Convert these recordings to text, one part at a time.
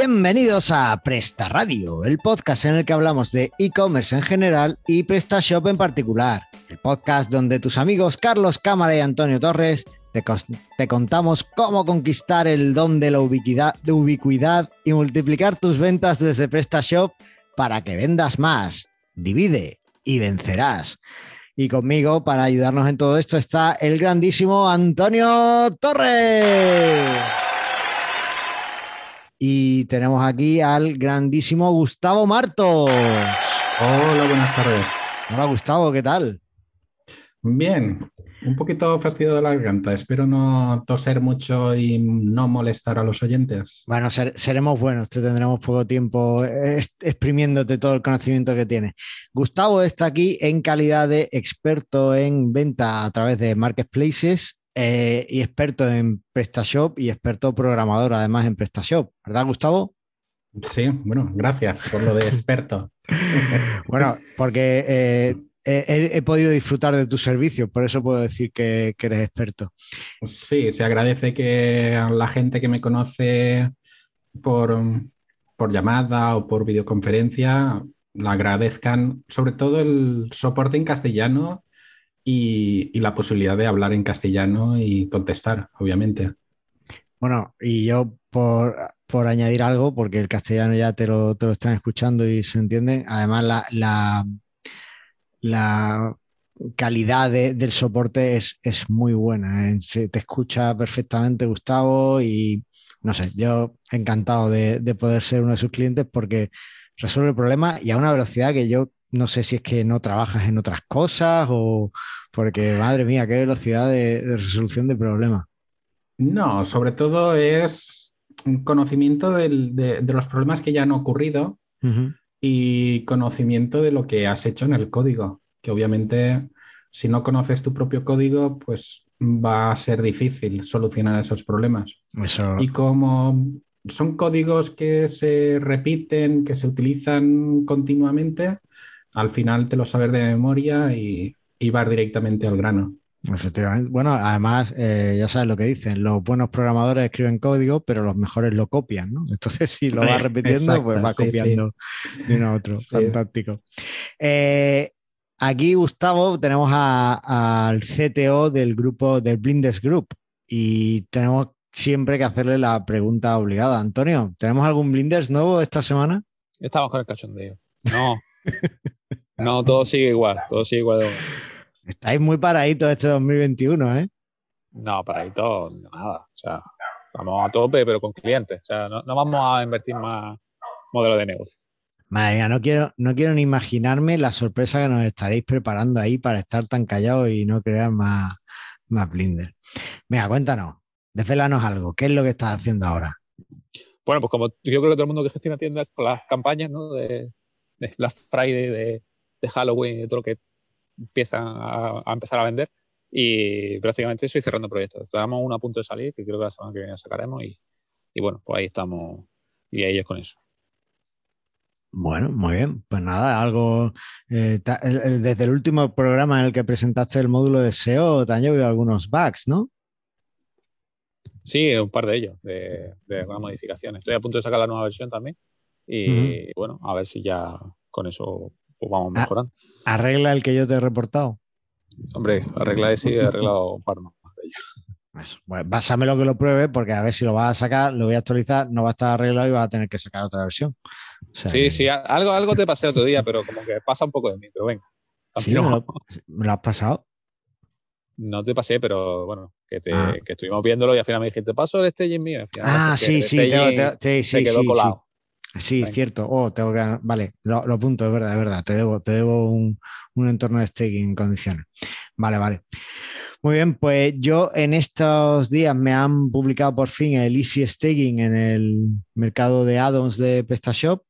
Bienvenidos a Presta Radio, el podcast en el que hablamos de e-commerce en general y PrestaShop en particular. El podcast donde tus amigos Carlos Cámara y Antonio Torres te, contamos cómo conquistar el don de la ubiquidad, ubicuidad y multiplicar tus ventas desde PrestaShop para que vendas más. Divide y vencerás. Y conmigo, para ayudarnos en todo esto, está el grandísimo Antonio Torres. Y tenemos aquí al grandísimo Gustavo Martos. Hola, buenas tardes. Hola, Gustavo, ¿qué tal? Bien, un poquito fastidio de la garganta. Espero no toser mucho y no molestar a los oyentes. Bueno, seremos buenos, te tendremos poco tiempo exprimiéndote todo el conocimiento que tienes. Gustavo está aquí en calidad de experto en venta a través de marketplaces eh, y experto en PrestaShop y experto programador además en PrestaShop, ¿verdad, Gustavo? Sí, bueno, gracias por lo de experto. bueno, porque eh, he, podido disfrutar de tu servicio, por eso puedo decir que, eres experto. Sí, se agradece que la gente que me conoce por, por llamada o por videoconferencia la agradezcan, sobre todo el soporte en castellano y, la posibilidad de hablar en castellano y contestar, obviamente. Bueno, y yo por, añadir algo, porque el castellano ya te lo, te lo están escuchando y se entiende, además la, la, la calidad del soporte es, es muy buena. ¿eh? Se te escucha perfectamente Gustavo y no sé, yo encantado de, de poder ser uno de sus clientes porque resuelve el problema y a una velocidad que yo no sé si es que no trabajas en otras cosas o porque, madre mía, qué velocidad de, resolución de problemas. No, sobre todo es conocimiento de, los problemas que ya han ocurrido y conocimiento de lo que has hecho en el código, que obviamente si no conoces tu propio código, pues va a ser difícil solucionar esos problemas. Y como son códigos que se repiten, que se utilizan continuamente, al final te lo sabes de memoria y, vas directamente al grano. Efectivamente. Bueno, además, eh, ya sabes lo que dicen, los buenos programadores escriben código, pero los mejores lo copian, ¿no? Entonces, si lo vas repitiendo, pues va copiando de uno a otro. Fantástico. Eh, aquí, Gustavo, tenemos al CTO del grupo, del Blindes Group, y tenemos siempre que hacerle la pregunta obligada. Antonio, ¿tenemos algún Blinders nuevo esta semana? Estamos con el cachondeo. No. No, todo sigue igual, todo sigue igual. Estáis muy paraditos este 2021, ¿eh? No, paraditos, nada. O sea, estamos a tope, pero con clientes. O sea, no, vamos a invertir más modelo de negocio. Madre mía, no quiero, no quiero ni imaginarme la sorpresa que nos estaréis preparando ahí para estar tan callados y no crear más, más blinder. Venga, cuéntanos, desvelanos algo. ¿Qué es lo que estás haciendo ahora? Bueno, pues como yo creo que todo el mundo que gestiona tiendas con las campañas ¿no? de, de Black Friday, de, de Halloween y todo lo que empiezan a, empezar a vender. Y prácticamente estoy cerrando proyectos. Estamos uno a punto de salir, que creo que la semana que viene sacaremos. Y, y bueno, pues ahí estamos y ellos con eso. Bueno, muy bien. Pues nada, algo. Eh, desde el último programa en el que presentaste el módulo de SEO, te han llovido algunos bugs, ¿no? Sí, un par de ellos, de, de algunas modificaciones. Estoy a punto de sacar la nueva versión también. Y bueno, a ver si ya con eso pues vamos ah, mejorando. ¿Arregla el que yo te he reportado? Hombre, arregla ese y he arreglado un par más de ellos. Eso. Bueno, lo que lo pruebe, porque a ver si lo vas a sacar, lo voy a actualizar, no va a estar arreglado y vas a tener que sacar otra versión. sí, sí, algo, algo te pasé otro día, pero como que pasa un poco de mí, pero venga. Sí, ¿Me, lo, has pasado? No te pasé, pero bueno, que, ah. que, estuvimos viéndolo y al final me dijiste, paso el staging mío. ah, sí, sí, sí, sí, quedó colado. Sí, cierto. Oh, tengo que. Vale, lo, lo, apunto, es verdad, es verdad. Te debo, te debo un, entorno de staking en condiciones. Vale, vale. Muy bien, pues yo en estos días me han publicado por fin el Easy Staking en el mercado de add-ons de PrestaShop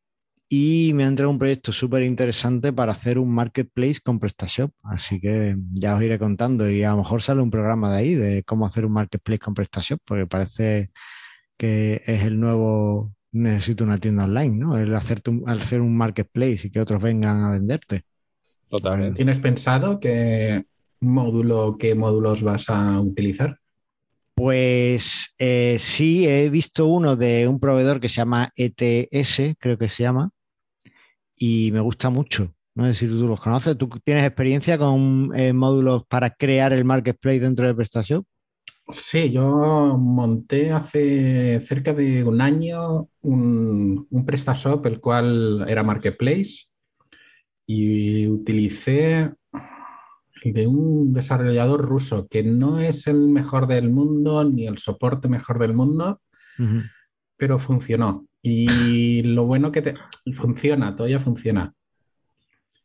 y me han entregado un proyecto súper interesante para hacer un marketplace con PrestaShop. Así que ya os iré contando y a lo mejor sale un programa de ahí de cómo hacer un marketplace con PrestaShop, porque parece que es el nuevo necesito una tienda online, ¿no? El hacerte un, hacer un marketplace y que otros vengan a venderte. Totalmente. ¿Tienes pensado qué módulo, qué módulos vas a utilizar? Pues eh, sí, he visto uno de un proveedor que se llama ETS, creo que se llama, y me gusta mucho. No sé si tú, los conoces. ¿Tú tienes experiencia con eh, módulos para crear el marketplace dentro de PrestaShop? Sí, yo monté hace cerca de un año un, un PrestaShop, el cual era marketplace, y utilicé de un desarrollador ruso que no es el mejor del mundo ni el soporte mejor del mundo, pero funcionó. Y lo bueno que te... funciona, todavía funciona.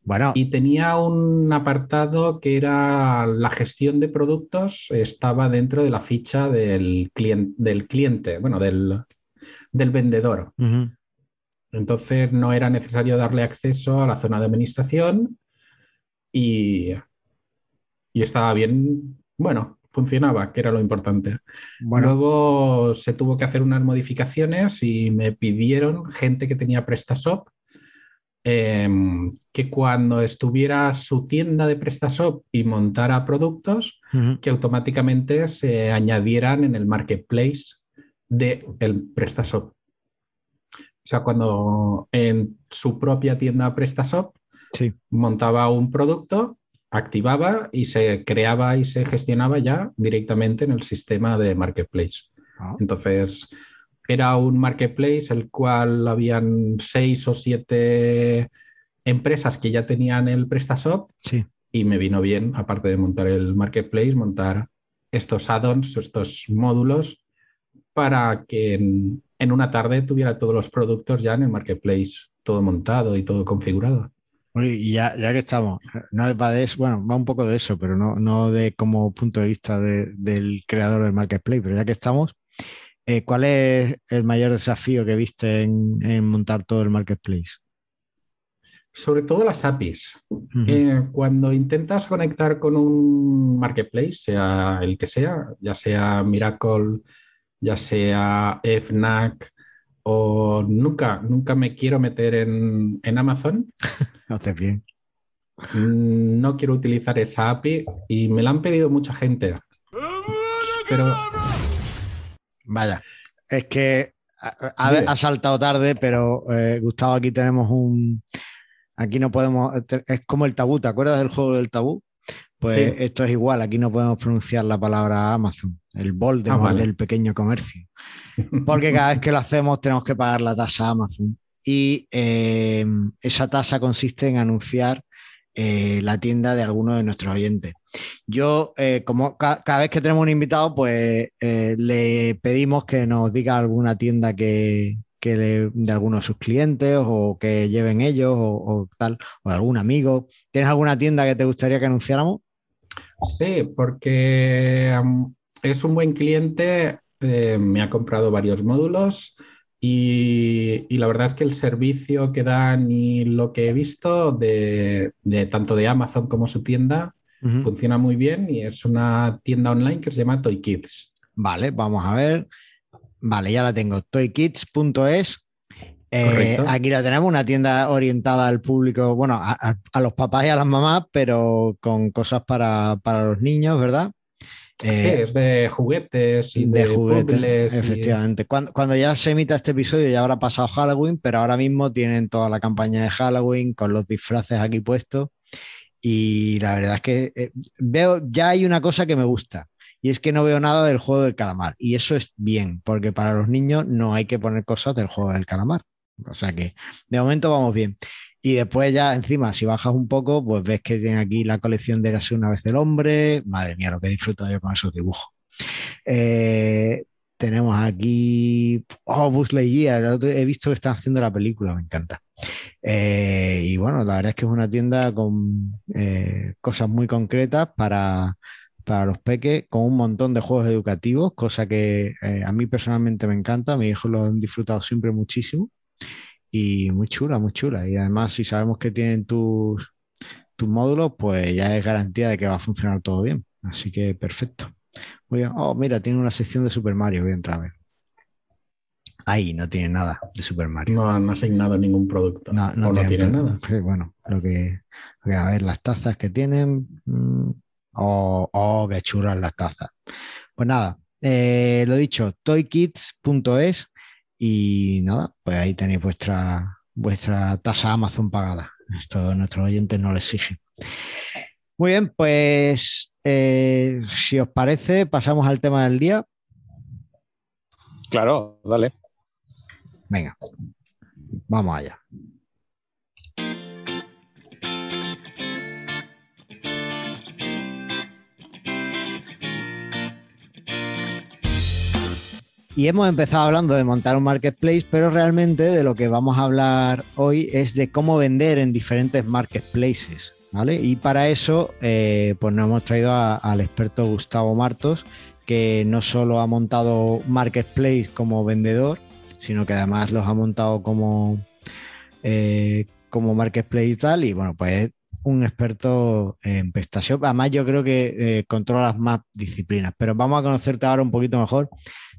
Bueno. Y tenía un apartado que era la gestión de productos, estaba dentro de la ficha del, cliente, del cliente bueno, del, vendedor. Entonces no era necesario darle acceso a la zona de administración y, y estaba bien, bueno, funcionaba, que era lo importante. Luego se tuvo que hacer unas modificaciones y me pidieron gente que tenía PrestaShop Em, que cuando estuviera su tienda de PrestaShop y montara productos, que automáticamente se añadieran en el marketplace del el PrestaShop. O sea, cuando en su propia tienda PrestaShop montaba un producto, activaba y se creaba y se gestionaba ya directamente en el sistema de marketplace. Ah. Entonces, era un marketplace el cual habían seis o siete empresas que ya tenían el PrestaShop sí. y me vino bien, aparte de montar el marketplace, montar estos add-ons, estos módulos para que en, una tarde tuviera todos los productos ya en el marketplace, todo montado y todo configurado. Y ya, ya que estamos, no va de eso, bueno, va un poco de eso, pero no, no de como punto de vista del creador del marketplace, pero ya que estamos, eh, ¿Cuál es el mayor desafío que viste en, montar todo el marketplace? Sobre todo las APIs. Eh, cuando intentas conectar con un marketplace, sea el que sea, ya sea Miracle, ya sea FNAC, o nunca, nunca me quiero meter en, Amazon. Haces bien. Mm, no quiero utilizar esa API y me la han pedido mucha gente. Pero Vaya, es que ha, saltado tarde, pero eh, Gustavo, aquí tenemos un. Aquí no podemos. Es como el tabú, ¿te acuerdas del juego del tabú? Pues esto es igual, aquí no podemos pronunciar la palabra Amazon, el bol ah, del pequeño comercio. Porque cada vez que lo hacemos tenemos que pagar la tasa Amazon. Y eh, esa tasa consiste en anunciar eh, la tienda de alguno de nuestros oyentes. Yo, eh, como cada vez que tenemos un invitado, pues eh, le pedimos que nos diga alguna tienda que, de alguno de sus clientes o que lleven ellos o, tal, o algún amigo. ¿Tienes alguna tienda que te gustaría que anunciáramos? Sí, porque es un buen cliente, me ha comprado varios módulos y, la verdad es que el servicio que dan y lo que he visto de, tanto de Amazon como su tienda funciona muy bien y es una tienda online que se llama Toy Kids. Vale, vamos a ver. Vale, ya la tengo. toykids.es. Eh, aquí la tenemos, una tienda orientada al público, bueno, a, los papás y a las mamás, pero con cosas para, para los niños, ¿verdad? sí, eh, es de juguetes y de, juguetes. Efectivamente. Cuando, ya se emita este episodio ya habrá pasado Halloween, pero ahora mismo tienen toda la campaña de Halloween con los disfraces aquí puestos. Y la verdad es que eh, veo, ya hay una cosa que me gusta. Y es que no veo nada del juego del calamar. Y eso es bien, porque para los niños no hay que poner cosas del juego del calamar. O sea que de momento vamos bien. Y después ya encima, si bajas un poco, pues ves que tiene aquí la colección de Casi una vez el hombre. Madre mía, lo que disfruto yo con esos dibujos. Eh, tenemos aquí, oh, Buzz Lightyear, he visto que están haciendo la película, me encanta. Eh, y bueno, la verdad es que es una tienda con eh, cosas muy concretas para, para los peques, con un montón de juegos educativos, cosa que a mí personalmente me encanta, mis hijos lo han disfrutado siempre muchísimo y muy chula, muy chula. Y además, si sabemos que tienen tus, tus módulos, pues ya es garantía de que va a funcionar todo bien. Así que perfecto. Oh, mira, tiene una sección de Super Mario. Voy a entrar a ver. Ahí no tiene nada de Super Mario. No han asignado ningún producto. No, no, tiene, nada. bueno, lo que, A ver, las tazas que tienen. Mm, oh, oh, qué chulas las tazas. Pues nada, eh, lo dicho, toykids.es y nada, pues ahí tenéis vuestra, vuestra tasa Amazon pagada. Esto nuestros oyentes no lo exigen. Muy bien, pues eh, si os parece, pasamos al tema del día. Claro, dale. Venga, vamos allá. Y hemos empezado hablando de montar un marketplace, pero realmente de lo que vamos a hablar hoy es de cómo vender en diferentes marketplaces. ¿vale? Y para eso, eh, pues nos hemos traído al experto Gustavo Martos, que no solo ha montado marketplace como vendedor, sino que además los ha montado como, eh, como marketplace y tal. Y bueno, pues es un experto en prestación. Además, yo creo que eh, controla las más disciplinas, pero vamos a conocerte ahora un poquito mejor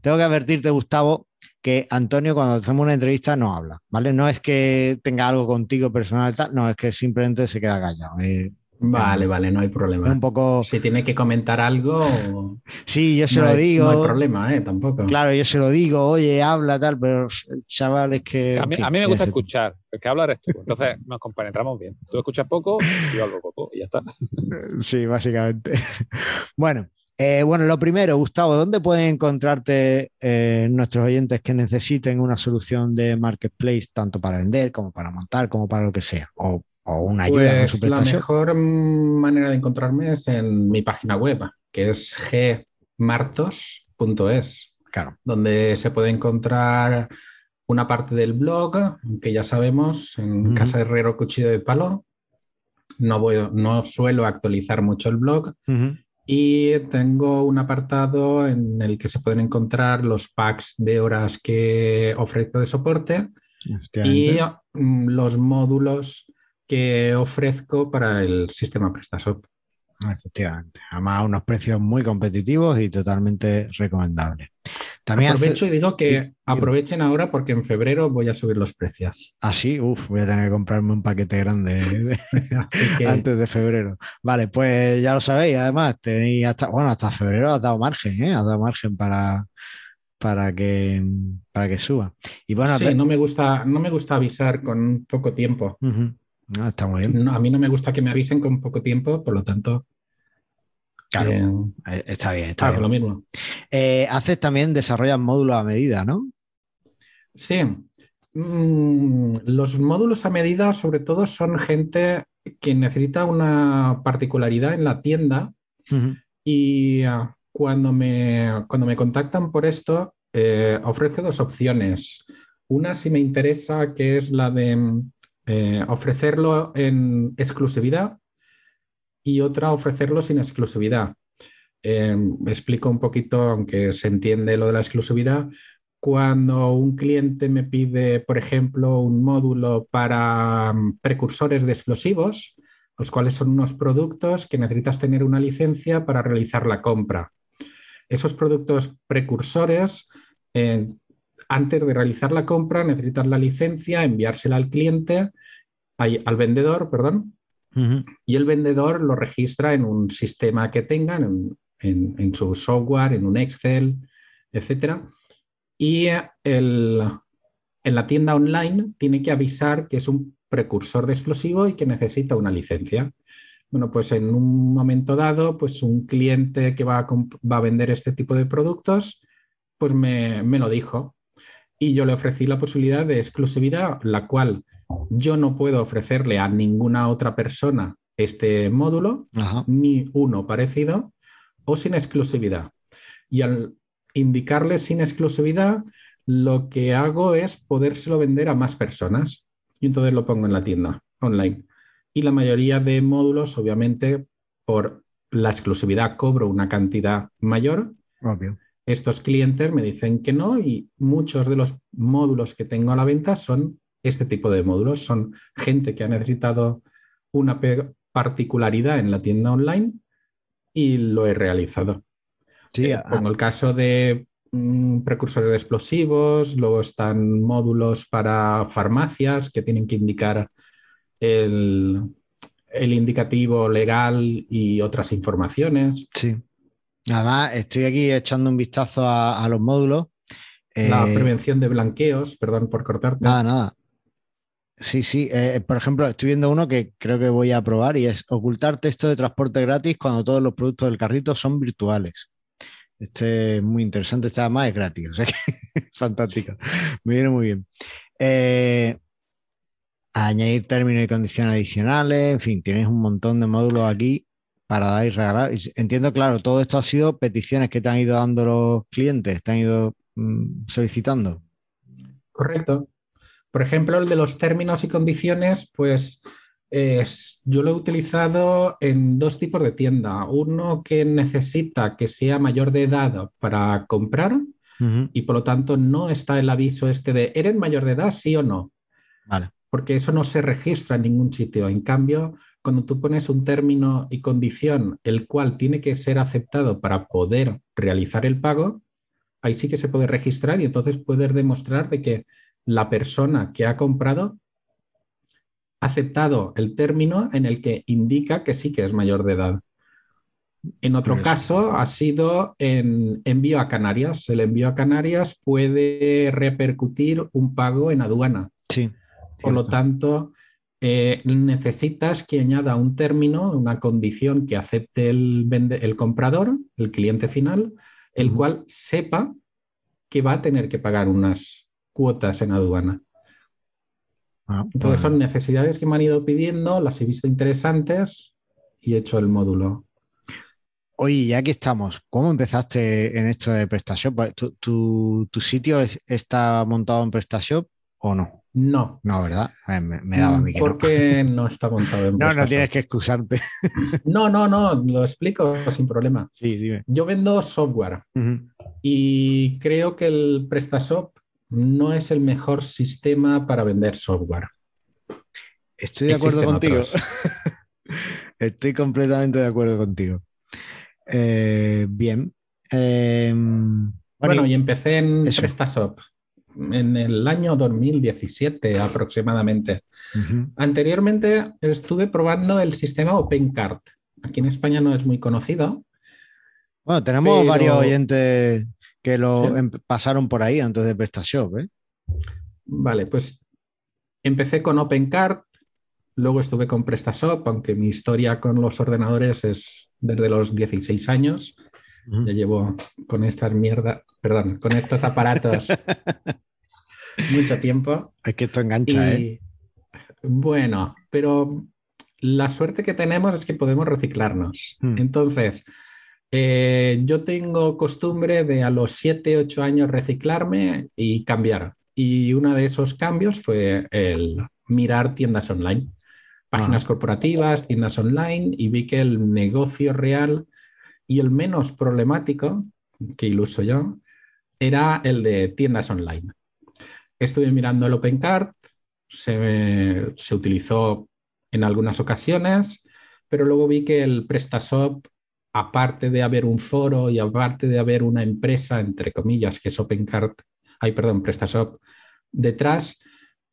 tengo que advertirte, Gustavo, que Antonio cuando hacemos una entrevista no habla, ¿vale? No es que tenga algo contigo personal, tal, no, es que simplemente se queda callado. Eh, vale, vale, no hay problema. Un poco... Si tiene que comentar algo... Sí, yo se lo digo. No hay problema, ¿eh? Tampoco. Claro, yo se lo digo, oye, habla, tal, pero el chaval es que... A mí, a mí me gusta escuchar, el que habla eres tú. Entonces nos compenetramos bien. Tú escuchas poco, yo hablo poco y ya está. Sí, básicamente. Bueno, eh, bueno, lo primero, Gustavo, ¿dónde pueden encontrarte eh, nuestros oyentes que necesiten una solución de marketplace, tanto para vender como para montar, como para lo que sea? O, una ayuda con pues su prestación. La mejor manera de encontrarme es en mi página web, que es gmartos.es, claro. donde se puede encontrar una parte del blog, que ya sabemos, en Casa Herrero Cuchillo de Palo. No, voy, no suelo actualizar mucho el blog. Y tengo un apartado en el que se pueden encontrar los packs de horas que ofrezco de soporte y mm, los módulos que ofrezco para el sistema PrestaShop. Efectivamente. Además, a unos precios muy competitivos y totalmente recomendables. También Aprovecho y digo que aprovechen ahora porque en febrero voy a subir los precios. Ah, sí, uff, voy a tener que comprarme un paquete grande antes de febrero. Vale, pues ya lo sabéis, además, tenéis hasta, bueno, hasta febrero ha dado margen, ¿eh? Ha dado margen para, para que, para que suba. Y bueno, sí, no me gusta, no me gusta avisar con poco tiempo. No, está muy bien. a mí no me gusta que me avisen con poco tiempo, por lo tanto. Claro, eh, está bien, está bien. lo mismo. Eh, haces también, desarrollas módulos a medida, ¿no? Sí. Mm, los módulos a medida, sobre todo, son gente que necesita una particularidad en la tienda y ah, cuando, me, cuando me contactan por esto, eh, ofrezco dos opciones. Una, si me interesa, que es la de ofrecerlo en exclusividad y otra ofrecerlo sin exclusividad. Eh, explico un poquito, aunque se entiende lo de la exclusividad. Cuando un cliente me pide, por ejemplo, un módulo para mm, precursores de explosivos, los cuales son unos productos que necesitas tener una licencia para realizar la compra. Esos productos precursores, eh, antes de realizar la compra, necesitas la licencia, enviársela al cliente, al vendedor, perdón, y el vendedor lo registra en un sistema que tengan, en, su software, en un Excel, etc. Y en la tienda online tiene que avisar que es un precursor de explosivo y que necesita una licencia. Bueno, pues en un momento dado, pues un cliente que va a, va a vender este tipo de productos, pues me, me, lo dijo. Y yo le ofrecí la posibilidad de exclusividad, la cual yo no puedo ofrecerle a ninguna otra persona este módulo, ni uno parecido, o sin exclusividad. Y al indicarle sin exclusividad, lo que hago es podérselo vender a más personas. Y entonces lo pongo en la tienda online. Y la mayoría de módulos, obviamente, por la exclusividad cobro una cantidad mayor. Estos clientes me dicen que no y muchos de los módulos que tengo a la venta son este tipo de módulos. Son gente que ha necesitado una particularidad en la tienda online y lo he realizado. Sí, eh, Pongo el caso de mm, precursores de explosivos, luego están módulos para farmacias que tienen que indicar el, el indicativo legal y otras informaciones. Sí. Además, estoy aquí echando un vistazo a, los módulos. La eh, prevención de blanqueos, perdón por cortarte. Nada, nada. Sí, sí. Eh, por ejemplo, estoy viendo uno que creo que voy a probar y es ocultar texto de transporte gratis cuando todos los productos del carrito son virtuales. Este es muy interesante, este además es gratis, o sea que fantástico. Me viene muy bien. Eh, añadir términos y condiciones adicionales, en fin, tienes un montón de módulos aquí para dar y regalar. Entiendo, claro, todo esto ha sido peticiones que te han ido dando los clientes, te han ido mm, solicitando. Correcto. Por ejemplo, el de los términos y condiciones, pues yo lo he utilizado en dos tipos de tienda. Uno que necesita que sea mayor de edad para comprar y por lo tanto no está el aviso este de ¿eres mayor de edad, sí o no? Vale. Porque eso no se registra en ningún sitio. En cambio, cuando tú pones un término y condición el cual tiene que ser aceptado para poder realizar el pago, ahí sí que se puede registrar y entonces puedes demostrar de que la persona que ha comprado ha aceptado el término en el que indica que sí que es mayor de edad. En otro caso ha sido en envío a Canarias. El envío a Canarias puede repercutir un pago en aduana. Sí. Por lo tanto, eh, necesitas que añada un término, una condición que acepte el, el comprador, el cliente final, el cual sepa que va a tener que pagar unas cuotas en aduana. Ah, Entonces son necesidades que me han ido pidiendo, las he visto interesantes y he hecho el módulo. Oye, ya que estamos, ¿cómo empezaste en esto de PrestaShop? Pues, ¿Tu, sitio está montado en PrestaShop o no? No. No, ¿verdad? Me, daba a mí que ¿Por qué no. está montado en? No, no tienes que excusarte. no, no, no, lo explico sin problema. Sí, dime. Yo vendo software y creo que el PrestaShop no es el mejor sistema para vender software. Estoy de acuerdo contigo. Estoy completamente de acuerdo contigo. Eh, bien. Em, bueno, y empecé en PrestaShop en el año 2017 aproximadamente. Anteriormente estuve probando el sistema OpenCart. Aquí en España no es muy conocido. Bueno, tenemos varios oyentes que lo em, pasaron por ahí antes de PrestaShop. ¿eh? Vale, pues empecé con OpenCart, luego estuve con PrestaShop, aunque mi historia con los ordenadores es desde los 16 años. Ya llevo con estas mierdas, perdón, con estos aparatos mucho tiempo. Es que esto engancha, ¿eh? Bueno, pero la suerte que tenemos es que podemos reciclarnos. Hmm. Entonces, eh, yo tengo costumbre de a los 7, 8 años reciclarme y cambiar. Y uno de esos cambios fue el mirar tiendas online, páginas corporativas, tiendas online, y vi que el negocio real y el menos problemático, que iluso yo, era el de tiendas online. Estuve mirando el OpenCart, se, se utilizó en algunas ocasiones, pero luego vi que el PrestaShop aparte de haber un foro y aparte de haber una empresa, entre comillas, que es OpenCart, ay, perdón, PrestaShop, detrás,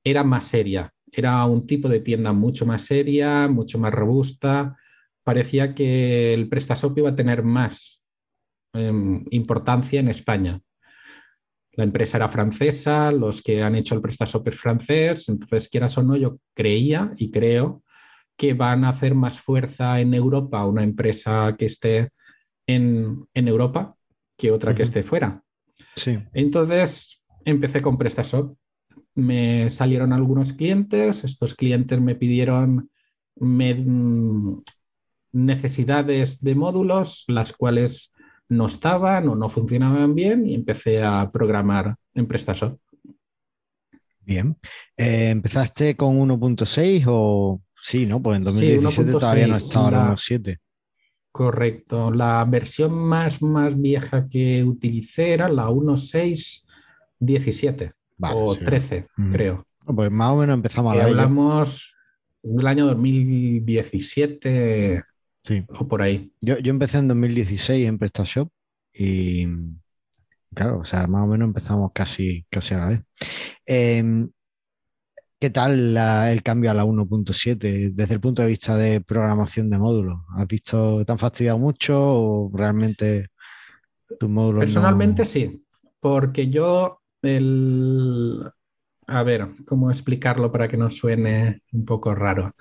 era más seria. Era un tipo de tienda mucho más seria, mucho más robusta. Parecía que el PrestaShop iba a tener más em, importancia en España. La empresa era francesa, los que han hecho el PrestaShop es francés, entonces quieras o no, yo creía y creo que van a hacer más fuerza en Europa una empresa que esté en, Europa que otra que esté fuera. Sí. Entonces empecé con PrestaShop. Me salieron algunos clientes, estos clientes me pidieron necesidades de módulos, las cuales no estaban o no funcionaban bien y empecé a programar en PrestaShop. Bien. Eh, ¿Empezaste con 1.6 o Sí, ¿no? Pues en 2017 todavía no estaba en los 7. Correcto. La versión más, más vieja que utilicé era la 1.6.17 o 13, creo. Pues más o menos empezamos a la Hablamos del año 2017 sí. o por ahí. Yo, empecé en 2016 en PrestaShop y claro, o sea, más o menos empezamos casi, casi a la vez. Eh, ¿Qué tal el cambio a la 1.7 desde el punto de vista de programación de módulos? ¿Has visto, te han fastidiado mucho o realmente Personalmente sí, porque yo el... A ver, ¿cómo explicarlo para que no suene un poco raro?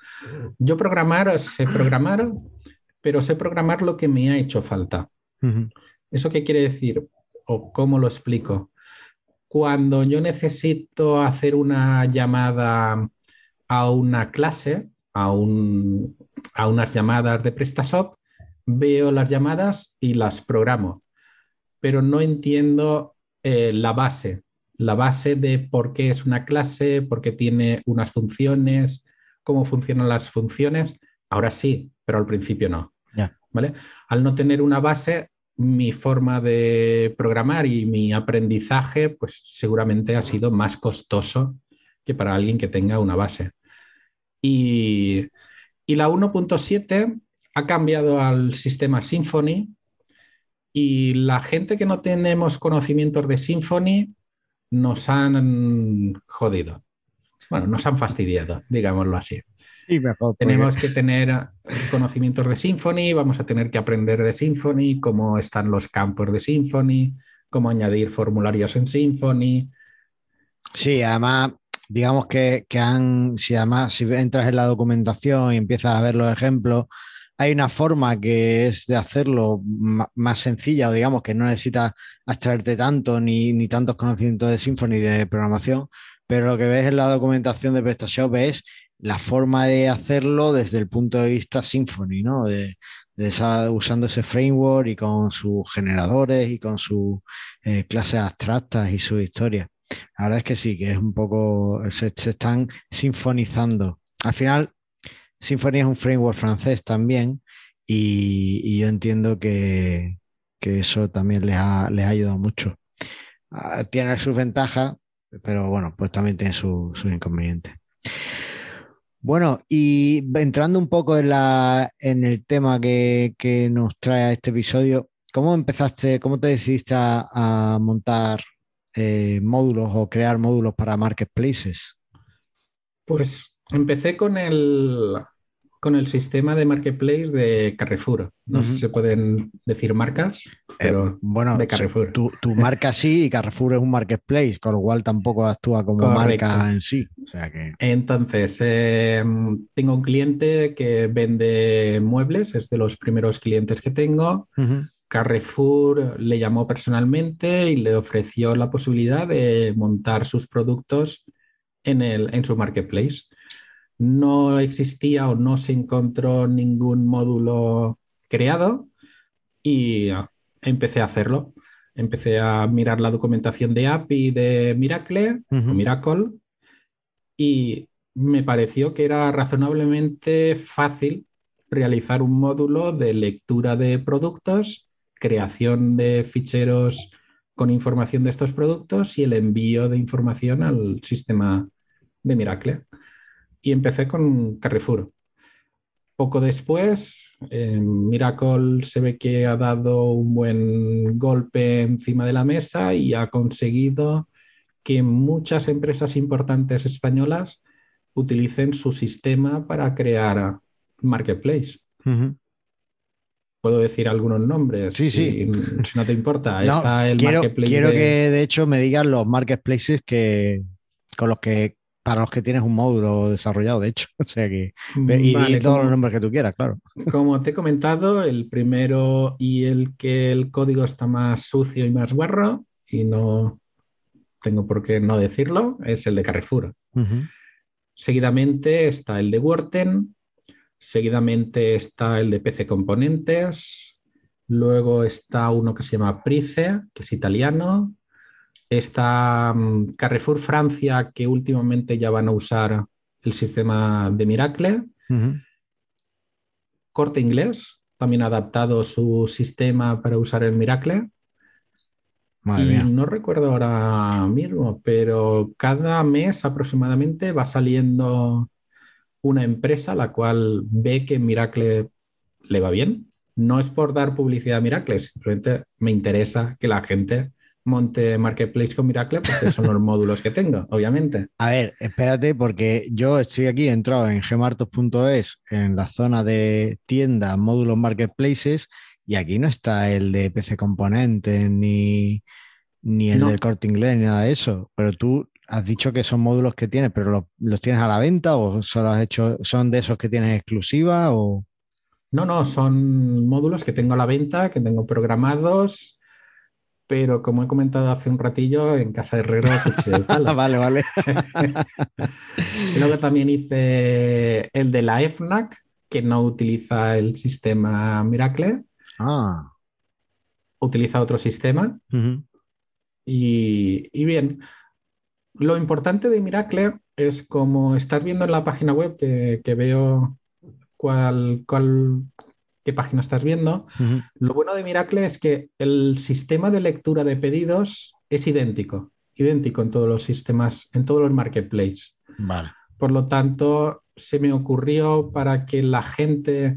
Yo programar, sé programar, pero sé programar lo que me ha hecho falta. ¿Eso qué quiere decir? ¿O cómo lo explico? Cuando yo necesito hacer una llamada a una clase, a, a unas llamadas de PrestaShop, veo las llamadas y las programo, pero no entiendo eh, la base, la base de por qué es una clase, por qué tiene unas funciones, cómo funcionan las funciones. Ahora sí, pero al principio no. ¿vale? Al no tener una base, mi forma de programar y mi aprendizaje, pues seguramente ha sido más costoso que para alguien que tenga una base. Y, y la 1.7 ha cambiado al sistema Symfony y la gente que no tenemos conocimientos de Symfony nos han jodido. Bueno, nos han fastidiado, digámoslo así. Tenemos que tener conocimientos de Symfony, vamos a tener que aprender de Symfony, cómo están los campos de Symfony, cómo añadir formularios en Symfony. Sí, además, digamos que, que han, si además si entras en la documentación y empiezas a ver los ejemplos, hay una forma que es de hacerlo más sencilla, o digamos que no necesitas abstraerte tanto ni, ni tantos conocimientos de Symfony de programación, pero lo que ves en la documentación de PrestaShop es la forma de hacerlo desde el punto de vista Symfony, ¿no? Usando ese framework y con sus generadores y con sus eh, clases abstractas y su historia. La verdad es que sí, que es un poco, se, están sinfonizando. Al final, Symfony es un framework francés también y, yo entiendo que, eso también les ha, les ha ayudado mucho. Ah, tiene sus ventajas, pero bueno, pues también tiene sus inconvenientes. Bueno, y entrando un poco en, la, en el tema que, nos trae a este episodio, ¿cómo empezaste, cómo te decidiste a, montar eh, módulos o crear módulos para marketplaces? Pues empecé con el, con el sistema de marketplace de Carrefour. No sé si se pueden decir marcas, eh, pero bueno, de Carrefour. Tu, marca sí y Carrefour es un marketplace, con lo cual tampoco actúa como marca en sí. Entonces, em, tengo un cliente que vende muebles, es de los primeros clientes que tengo. Carrefour le llamó personalmente y le ofreció la posibilidad de montar sus productos en, el, en su marketplace no existía o no se encontró ningún módulo creado y ah, empecé a hacerlo. Empecé a mirar la documentación de API de Miracle o Miracle y me pareció que era razonablemente fácil realizar un módulo de lectura de productos, creación de ficheros con información de estos productos y el envío de información al sistema de Miracle y empecé con Carrefour. Poco después, Miracle se ve que ha dado un buen golpe encima de la mesa y ha conseguido que muchas empresas importantes españolas utilicen su sistema para crear marketplace. Puedo decir algunos nombres. Sí, si, sí. Si no te importa. Está el quiero, quiero que de hecho me digan los marketplaces que, con los que para los que tienes un módulo desarrollado, de hecho. O sea que. Y, todos los nombres que tú quieras, claro. Como te he comentado, el primero y el que el código está más sucio y más guarro, y no tengo por qué no decirlo, es el de Carrefour. Seguidamente está el de Worten, seguidamente está el de PC Componentes, luego está uno que se llama Price, que es italiano, Está mm, Carrefour Francia, que últimamente ya van a usar el sistema de Miracle. Corte Inglés también ha adaptado su sistema para usar el Miracle. no recuerdo ahora mismo, pero cada mes aproximadamente va saliendo una empresa la cual ve que Miracle le va bien. No es por dar publicidad a Miracle, simplemente me interesa que la gente monte Marketplace con Miracle porque son los módulos que tengo, obviamente. A ver, espérate porque yo estoy aquí entrado en gmartos.es en la zona de tienda, módulos Marketplaces Y aquí no está el de PC Componentes ni, ni el de Corte Inglés ni nada de eso. Pero tú has dicho que son módulos que tienes, pero los, tienes a la venta o solo has hecho, son de esos que tienes exclusiva o. No, no, son módulos que tengo a la venta, que tengo programados, pero como he comentado hace un ratillo, en casa de Herrero, pues, vale, vale. Luego también hice el de la FNAC, que no utiliza el sistema Miracle. Ah. Utiliza otro sistema. y, bien, lo importante de Miracle es como estás viendo en la página web que, veo cuál, qué página estás viendo. Lo bueno de Miracle es que el sistema de lectura de pedidos es idéntico, idéntico en todos los sistemas, en todos los marketplaces. Vale. Por lo tanto, se me ocurrió para que la gente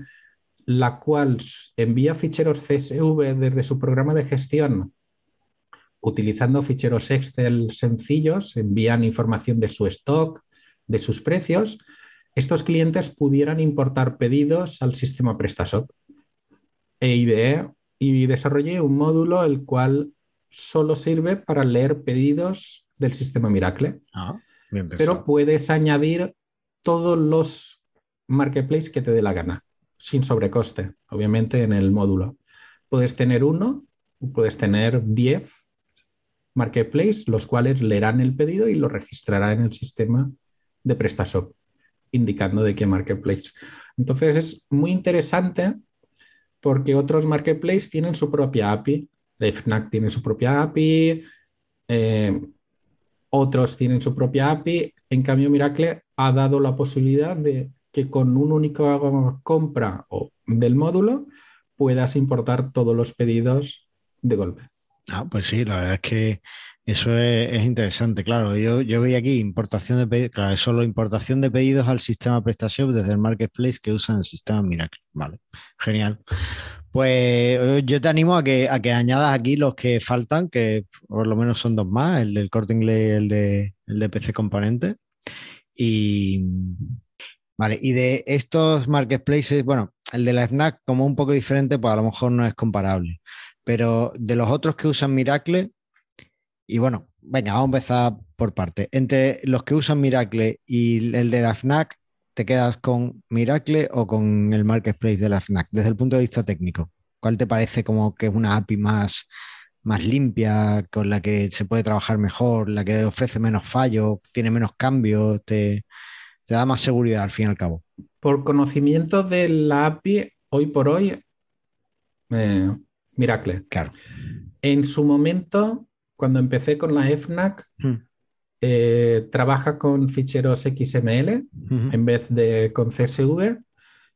la cual envía ficheros CSV desde su programa de gestión utilizando ficheros Excel sencillos, envían información de su stock, de sus precios, estos clientes pudieran importar pedidos al sistema PrestaShop. E ideé y desarrollé un módulo el cual solo sirve para leer pedidos del sistema Miracle. Ah, pero puedes añadir todos los marketplaces que te dé la gana, sin sobrecoste, obviamente en el módulo. Puedes tener uno, puedes tener diez marketplace, los cuales leerán el pedido y lo registrará en el sistema de PrestaShop, indicando de qué marketplace. Entonces es muy interesante porque otros marketplaces tienen su propia API. La FNAC tiene su propia API, eh, otros tienen su propia API. En cambio, Miracle ha dado la posibilidad de que con un único compra del módulo puedas importar todos los pedidos de golpe. Ah, pues sí, la verdad es que eso es, interesante, claro. Yo, yo veía aquí importación de pedidos, claro, es solo importación de pedidos al sistema PrestaShop desde el marketplace que usan el sistema Miracle. Vale, genial. Pues yo te animo a que, a que añadas aquí los que faltan, que por lo menos son dos más, el del corte inglés y el de, el de PC Componente. Y vale, y de estos marketplaces, bueno, el de la FNAC como un poco diferente, pues a lo mejor no es comparable. Pero de los otros que usan Miracle, y bueno, venga, vamos a empezar por parte. Entre los que usan Miracle y el de la FNAC, ¿te quedas con Miracle o con el marketplace de la FNAC? Desde el punto de vista técnico, ¿cuál te parece como que es una API más, más limpia, con la que se puede trabajar mejor, la que ofrece menos fallos, tiene menos cambios, te, da más seguridad al fin y al cabo? Por conocimiento de la API, hoy por hoy, eh, Miracle. Claro. En su momento, cuando empecé con la FNAC, hmm. eh, trabaja con ficheros XML en vez de con CSV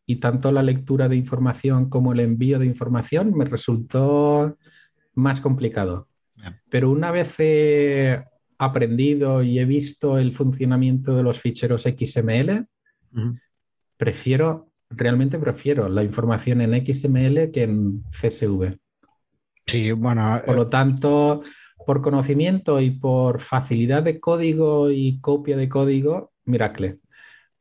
y tanto la lectura de información como el envío de información me resultó más complicado. Pero una vez he aprendido y he visto el funcionamiento de los ficheros XML, prefiero, realmente prefiero la información en XML que en CSV. Sí, bueno. Por lo eh, tanto, por conocimiento y por facilidad de código y copia de código, Miracle.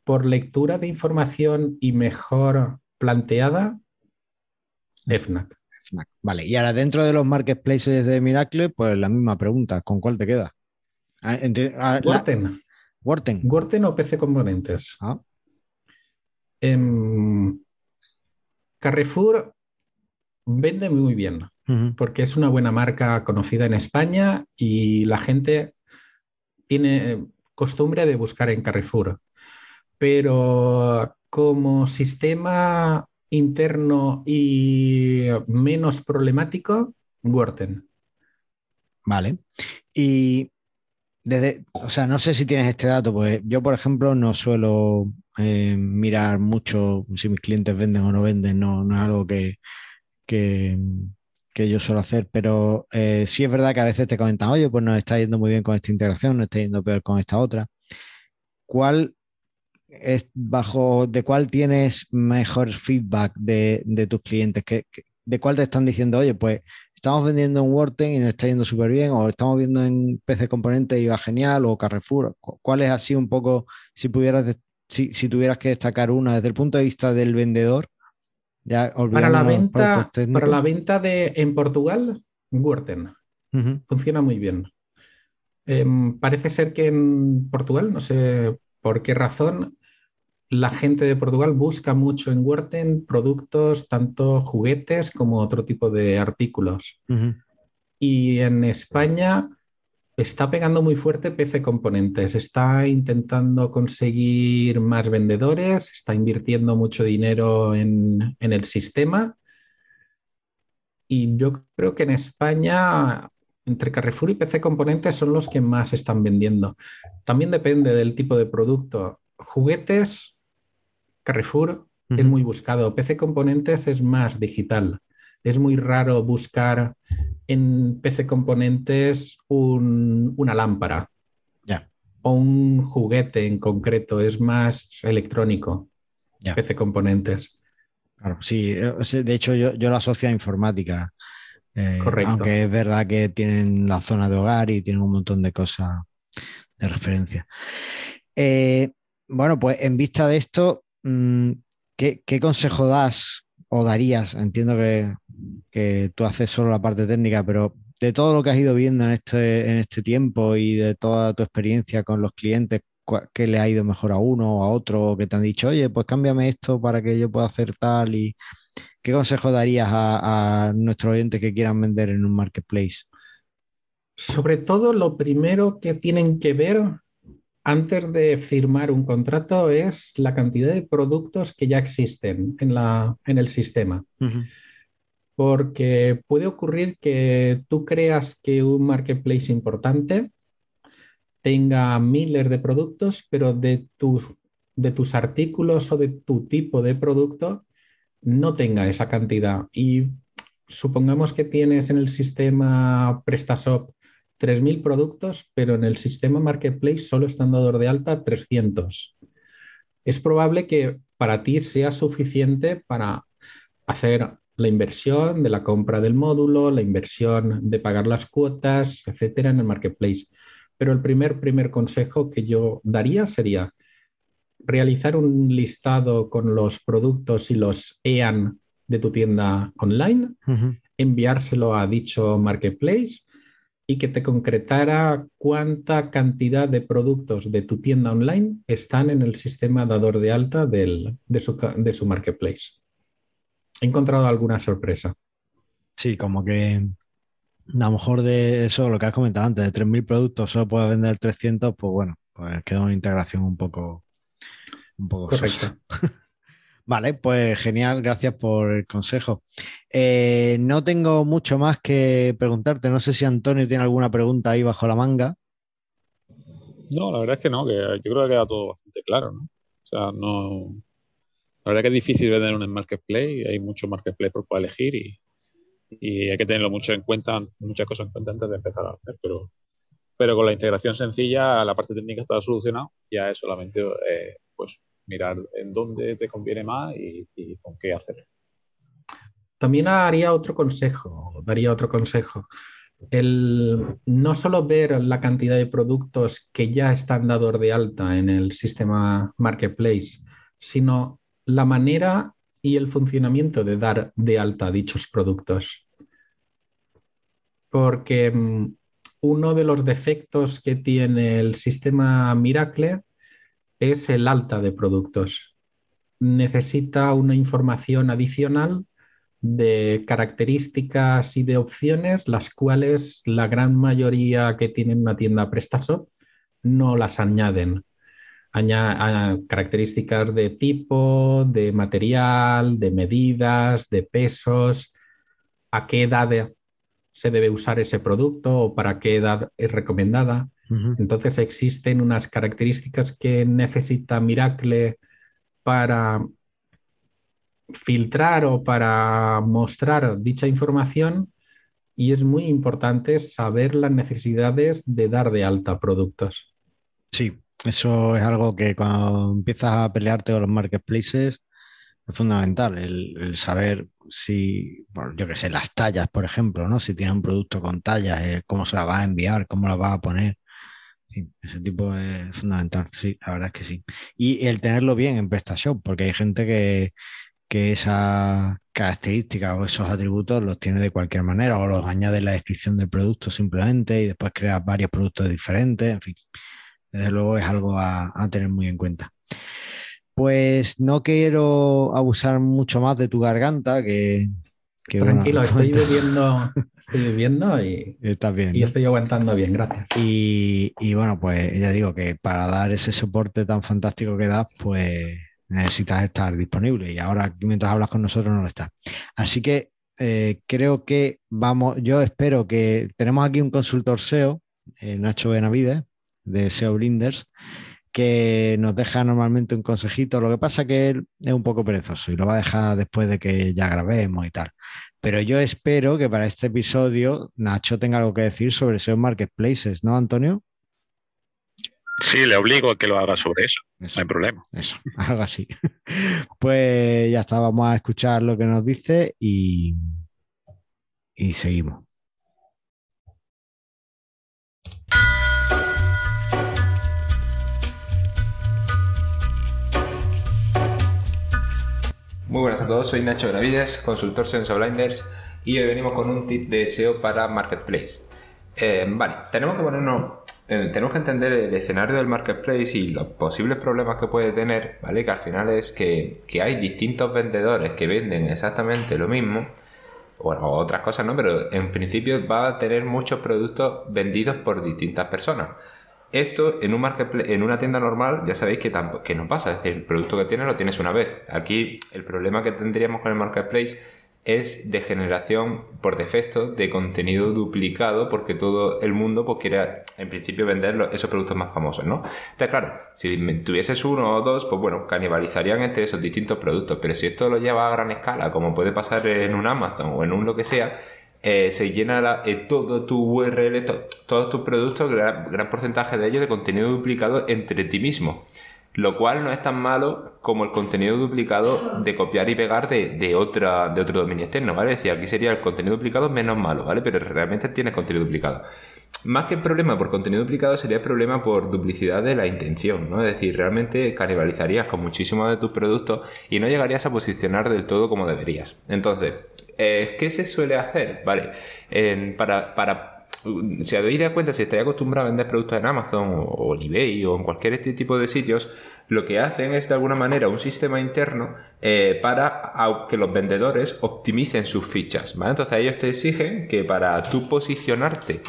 Por lectura de información y mejor planteada, FNAC. Vale, y ahora dentro de los marketplaces de Miracle, pues la misma pregunta, ¿con cuál te queda? Ah, ah, Worten. Worten. o PC Componentes. Ah. Em, Carrefour vende muy bien porque es una buena marca conocida en España y la gente tiene costumbre de buscar en Carrefour. Pero como sistema interno y menos problemático, Worten. Vale. Y desde, o sea, no sé si tienes este dato, pues yo, por ejemplo, no suelo eh, mirar mucho si mis clientes venden o no venden, no, no es algo que, que, que yo suelo hacer, pero eh, sí es verdad que a veces te comentan, oye, pues nos está yendo muy bien con esta integración, nos está yendo peor con esta otra. ¿Cuál es bajo, de cuál tienes mejor feedback de, tus clientes? de cuál te están diciendo, oye, pues estamos vendiendo en Worten y nos está yendo súper bien, o estamos viendo en PC Componentes y va genial, o Carrefour? ¿Cuál es así un poco, si pudieras, si, si tuvieras que destacar una desde el punto de vista del vendedor? Ya para la venta, para la venta de en Portugal, Wurten. Funciona muy bien. Em, parece ser que en Portugal, no sé por qué razón, la gente de Portugal busca mucho en Wurten productos, tanto juguetes como otro tipo de artículos. Y en España está pegando muy fuerte PC Componentes, está intentando conseguir más vendedores, está invirtiendo mucho dinero en, el sistema. Y yo creo que en España, entre Carrefour y PC Componentes son los que más están vendiendo. También depende del tipo de producto. Juguetes, Carrefour es muy buscado. PC Componentes es más digital. Es muy raro buscar en PC Componentes una lámpara o un juguete en concreto, es más electrónico. PC Componentes. Claro, sí, eh, de hecho yo, yo lo asocio a informática. Eh, aunque es verdad que tienen la zona de hogar y tienen un montón de cosas de referencia. Eh, bueno, pues en vista de esto, mm, ¿qué, ¿qué, consejo das o darías? Entiendo que, que tú haces solo la parte técnica, pero de todo lo que has ido viendo en este, en este tiempo y de toda tu experiencia con los clientes, ¿qué le ha ido mejor a uno o a otro? O que te han dicho, oye, pues cámbiame esto para que yo pueda hacer tal y ¿qué consejo darías a, a nuestros oyentes que quieran vender en un marketplace? Sobre todo, lo primero que tienen que ver antes de firmar un contrato es la cantidad de productos que ya existen en, la, en el sistema porque puede ocurrir que tú creas que un marketplace importante tenga miles de productos, pero de tus, de tus artículos o de tu tipo de producto no tenga esa cantidad. Y supongamos que tienes en el sistema PrestaShop 3.000 productos, pero en el sistema Marketplace solo están dado de alta 300. Es probable que para ti sea suficiente para hacer la inversión de la compra del módulo, la inversión de pagar las cuotas, etcétera, en el marketplace. Pero el primer, primer consejo que yo daría sería realizar un listado con los productos y los EAN de tu tienda online, enviárselo a dicho marketplace y que te concretara cuánta cantidad de productos de tu tienda online están en el sistema dador de alta de, su, de su marketplace he encontrado alguna sorpresa. Sí, como que a lo mejor de eso, lo que has comentado antes, de 3.000 productos solo puedes vender 300, pues bueno, pues queda una integración un poco, un poco Correcto. Vale, pues genial, gracias por el consejo. Eh, no tengo mucho más que preguntarte. No sé si Antonio tiene alguna pregunta ahí bajo la manga. No, la verdad es que no, que yo creo que queda todo bastante claro, ¿no? O sea, no, la verdad que es difícil vender un marketplace, hay mucho marketplace por poder elegir y, hay que tenerlo mucho en cuenta, muchas cosas en cuenta antes de empezar a hacer, pero, pero con la integración sencilla la parte técnica está solucionada, ya es solamente eh, pues mirar en dónde te conviene más y, con qué hacer. También haría otro consejo, daría otro consejo. El no solo ver la cantidad de productos que ya están dados de alta en el sistema marketplace, sino la manera y el funcionamiento de dar de alta dichos productos. Porque mm, uno de los defectos que tiene el sistema Miracle es el alta de productos. Necesita una información adicional de características y de opciones, las cuales la gran mayoría que tienen una tienda PrestaShop no las añaden características de tipo, de material, de medidas, de pesos, a qué edad se debe usar ese producto o para qué edad es recomendada. Entonces existen unas características que necesita Miracle para filtrar o para mostrar dicha información y es muy importante saber las necesidades de dar de alta productos. Sí, eso es algo que cuando empiezas a pelearte con los marketplaces es fundamental, el, saber si, yo qué sé, las tallas, por ejemplo, ¿no? Si tienes un producto con tallas, cómo se la vas a enviar, cómo la vas a poner. ese tipo es fundamental, sí, la verdad es que sí. Y el tenerlo bien en PrestaShop, porque hay gente que, que esas características o esos atributos los tiene de cualquier manera o los añade en la descripción del producto simplemente y después creas varios productos diferentes, en fin. Desde luego es algo a, tener muy en cuenta. Pues no quiero abusar mucho más de tu garganta, que... Tranquilo, estoy bebiendo, estoy bebiendo y, y estoy aguantando bien, gracias. Y, y, bueno, pues ya digo que para dar ese soporte tan fantástico que das, pues necesitas estar disponible y ahora mientras hablas con nosotros no lo está. Así que eh, creo que vamos, yo espero que tenemos aquí un consultor SEO, eh, Nacho Benavides, de SEO Blinders, que nos deja normalmente un consejito. Lo que pasa es que él es un poco perezoso y lo va a dejar después de que ya grabemos y tal. Pero yo espero que para este episodio Nacho tenga algo que decir sobre SEO Marketplaces, ¿no, Antonio? Sí, le obligo a que lo haga sobre eso. no hay problema. Eso, algo así. Pues ya está, vamos a escuchar lo que nos dice y, y seguimos. Muy buenas a todos, soy Nacho Benavides, consultor Sensor Blinders y hoy venimos con un tip de SEO para Marketplace. Eh, vale, tenemos que ponernos tenemos que entender el escenario del marketplace y los posibles problemas que puede tener, ¿vale? Que al final es que, hay distintos vendedores que venden exactamente lo mismo, bueno, otras cosas no, pero en principio va a tener muchos productos vendidos por distintas personas. Esto en un marketplace, en una tienda normal, ya sabéis que, que no pasa, es decir, el producto que tienes lo tienes una vez. Aquí el problema que tendríamos con el marketplace es de generación por defecto de contenido duplicado porque todo el mundo pues quiere en principio vender esos productos más famosos, ¿no? Entonces, claro, si tuvieses uno o dos, pues bueno, canibalizarían entre esos distintos productos, pero si esto lo lleva a gran escala, como puede pasar en un Amazon o en un lo que sea, eh, se llena eh, todo tu URL, todos tus productos, gran, porcentaje de ellos de contenido duplicado entre ti mismo lo cual no es tan malo como el contenido duplicado de copiar y pegar de, otra, de otro dominio externo, ¿vale? Es decir, aquí sería el contenido duplicado menos malo, ¿vale? Pero realmente tienes contenido duplicado. Más que el problema por contenido duplicado sería el problema por duplicidad de la intención, ¿no? Es decir, realmente canibalizarías con muchísimos de tus productos y no llegarías a posicionar del todo como deberías. Entonces, eh, ¿qué se suele hacer? Vale, para, para si os doy de cuenta, si estáis acostumbrados a vender productos en Amazon o, eBay o en cualquier este tipo de sitios, lo que hacen es de alguna manera un sistema interno eh, para que los vendedores optimicen sus fichas. ¿vale? Entonces ellos te exigen que para tú posicionarte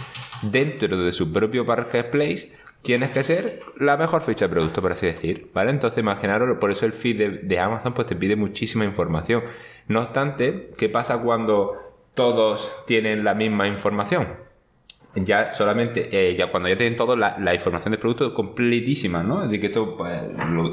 dentro de su propio marketplace tienes que ser la mejor ficha de producto, por así decir, ¿vale? Entonces, imaginaros, por eso el feed de, de, Amazon pues te pide muchísima información. No obstante, ¿qué pasa cuando todos tienen la misma información? Ya solamente, eh, ya cuando ya tienen todo la, información del producto completísima, ¿no? De que esto pues,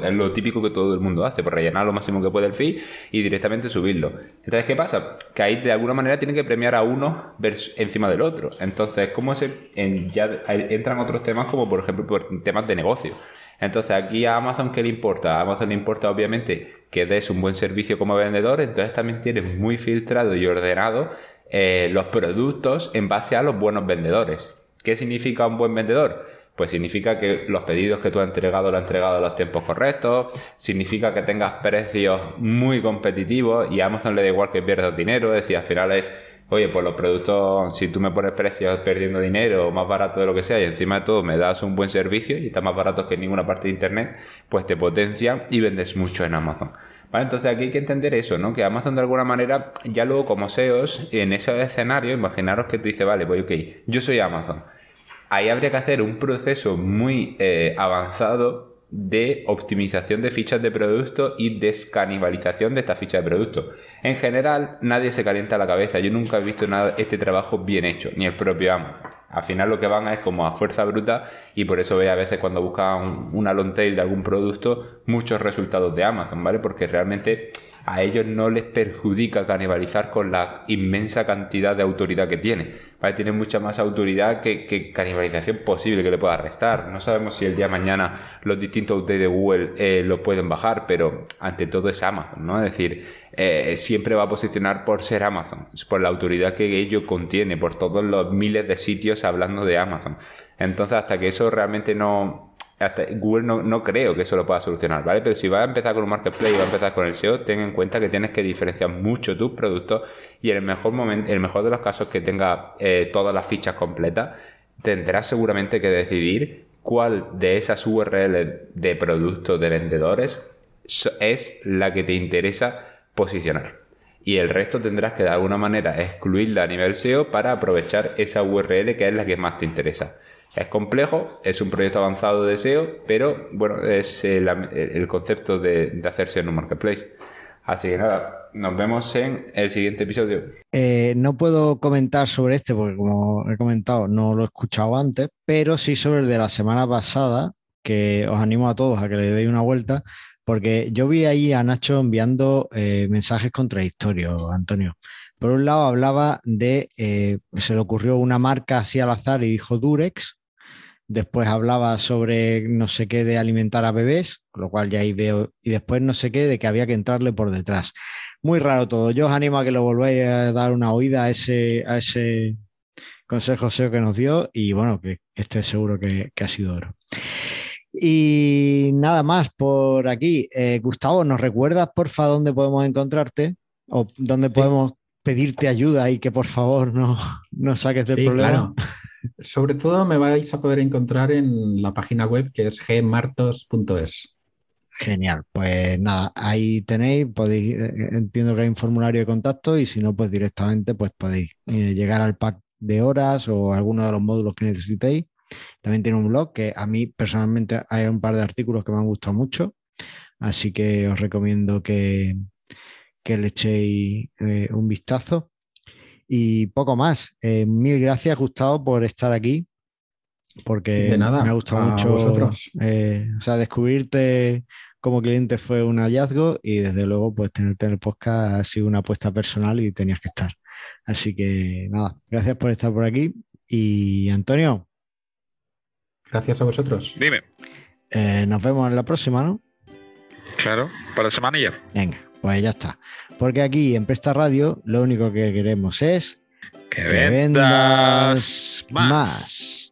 es lo típico que todo el mundo hace, por pues rellenar lo máximo que puede el feed y directamente subirlo. Entonces, ¿qué pasa? Que ahí de alguna manera tienen que premiar a uno encima del otro. Entonces, ¿cómo se, ya entran otros temas como por ejemplo por temas de negocio? Entonces, aquí a Amazon, ¿qué le importa? A Amazon le importa, obviamente, que des un buen servicio como vendedor, entonces también tienes muy filtrado y ordenado eh, los productos en base a los buenos vendedores. ¿Qué significa un buen vendedor? Pues significa que los pedidos que tú has entregado lo has entregado a los tiempos correctos, significa que tengas precios muy competitivos y a Amazon le da igual que pierdas dinero, es decir, al final es, oye, pues los productos, si tú me pones precios perdiendo dinero o más barato de lo que sea y encima de todo me das un buen servicio y está más barato que ninguna parte de Internet, pues te potencian y vendes mucho en Amazon. Entonces aquí hay que entender eso, ¿no? Que Amazon de alguna manera, ya luego como SEOs, en ese escenario, imaginaros que tú dices, vale, voy, pues, ok, yo soy Amazon. Ahí habría que hacer un proceso muy eh, avanzado de optimización de fichas de producto y descanibalización de esta ficha de producto. En general, nadie se calienta la cabeza. Yo nunca he visto nada, este trabajo bien hecho, ni el propio Amazon. Al final lo que van es como a fuerza bruta y por eso ve a veces cuando buscan una long tail de algún producto muchos resultados de Amazon, ¿vale? Porque realmente a ellos no les perjudica canibalizar con la inmensa cantidad de autoridad que tiene. ¿vale? Tiene mucha más autoridad que, canibalización posible que le pueda restar. No sabemos si el día de mañana los distintos updates de Google eh, lo pueden bajar, pero ante todo es Amazon, ¿no? Es decir, eh, siempre va a posicionar por ser Amazon, por la autoridad que ello contiene, por todos los miles de sitios hablando de Amazon. Entonces, hasta que eso realmente no, Google no, creo que eso lo pueda solucionar, ¿vale? Pero si vas a empezar con un marketplace y vas a empezar con el SEO, ten en cuenta que tienes que diferenciar mucho tus productos y en el mejor momento, el mejor de los casos que tenga eh, todas las fichas completas, tendrás seguramente que decidir cuál de esas URLs de productos de vendedores es la que te interesa posicionar. Y el resto tendrás que de alguna manera excluirla a nivel SEO para aprovechar esa URL que es la que más te interesa. Es complejo, es un proyecto avanzado de SEO, pero bueno, es el, concepto de, hacerse en un marketplace. Así que nada, nos vemos en el siguiente episodio. Eh, no puedo comentar sobre este porque como he comentado no lo he escuchado antes, pero sí sobre el de la semana pasada, que os animo a todos a que le deis una vuelta, porque yo vi ahí a Nacho enviando eh, mensajes contradictorios, Antonio. Por un lado hablaba de, eh, se le ocurrió una marca así al azar y dijo Durex, después hablaba sobre no sé qué de alimentar a bebés, con lo cual ya ahí veo, y después no sé qué de que había que entrarle por detrás. Muy raro todo. Yo os animo a que lo volváis a dar una oída a ese, consejo que nos dio y bueno, que esté seguro que, ha sido oro. Y nada más por aquí. Eh, Gustavo, ¿nos recuerdas, porfa, dónde podemos encontrarte? ¿O dónde podemos pedirte ayuda y que por favor no, no saques del problema? Sobre todo me vais a poder encontrar en la página web que es gmartos.es. Genial, pues nada, ahí tenéis, podéis, eh, eh, entiendo que hay un formulario de contacto y si no, pues directamente pues podéis eh, llegar al pack de horas o alguno de los módulos que necesitéis. También tiene un blog que a mí personalmente hay un par de artículos que me han gustado mucho, así que os recomiendo que, que le echéis un vistazo. Y poco más. Eh, mil gracias, Gustavo, por estar aquí. Porque me ha gustado mucho. Eh, o sea, descubrirte como cliente fue un hallazgo y desde luego, pues tenerte en el podcast ha sido una apuesta personal y tenías que estar. Así que nada, gracias por estar por aquí. Y Antonio. Gracias a vosotros. Dime. Eh, nos vemos en la próxima, ¿no? Claro, para la semana ya. Venga. Pues ya está. Porque aquí en Presta Radio lo único que queremos es que, vendas, más.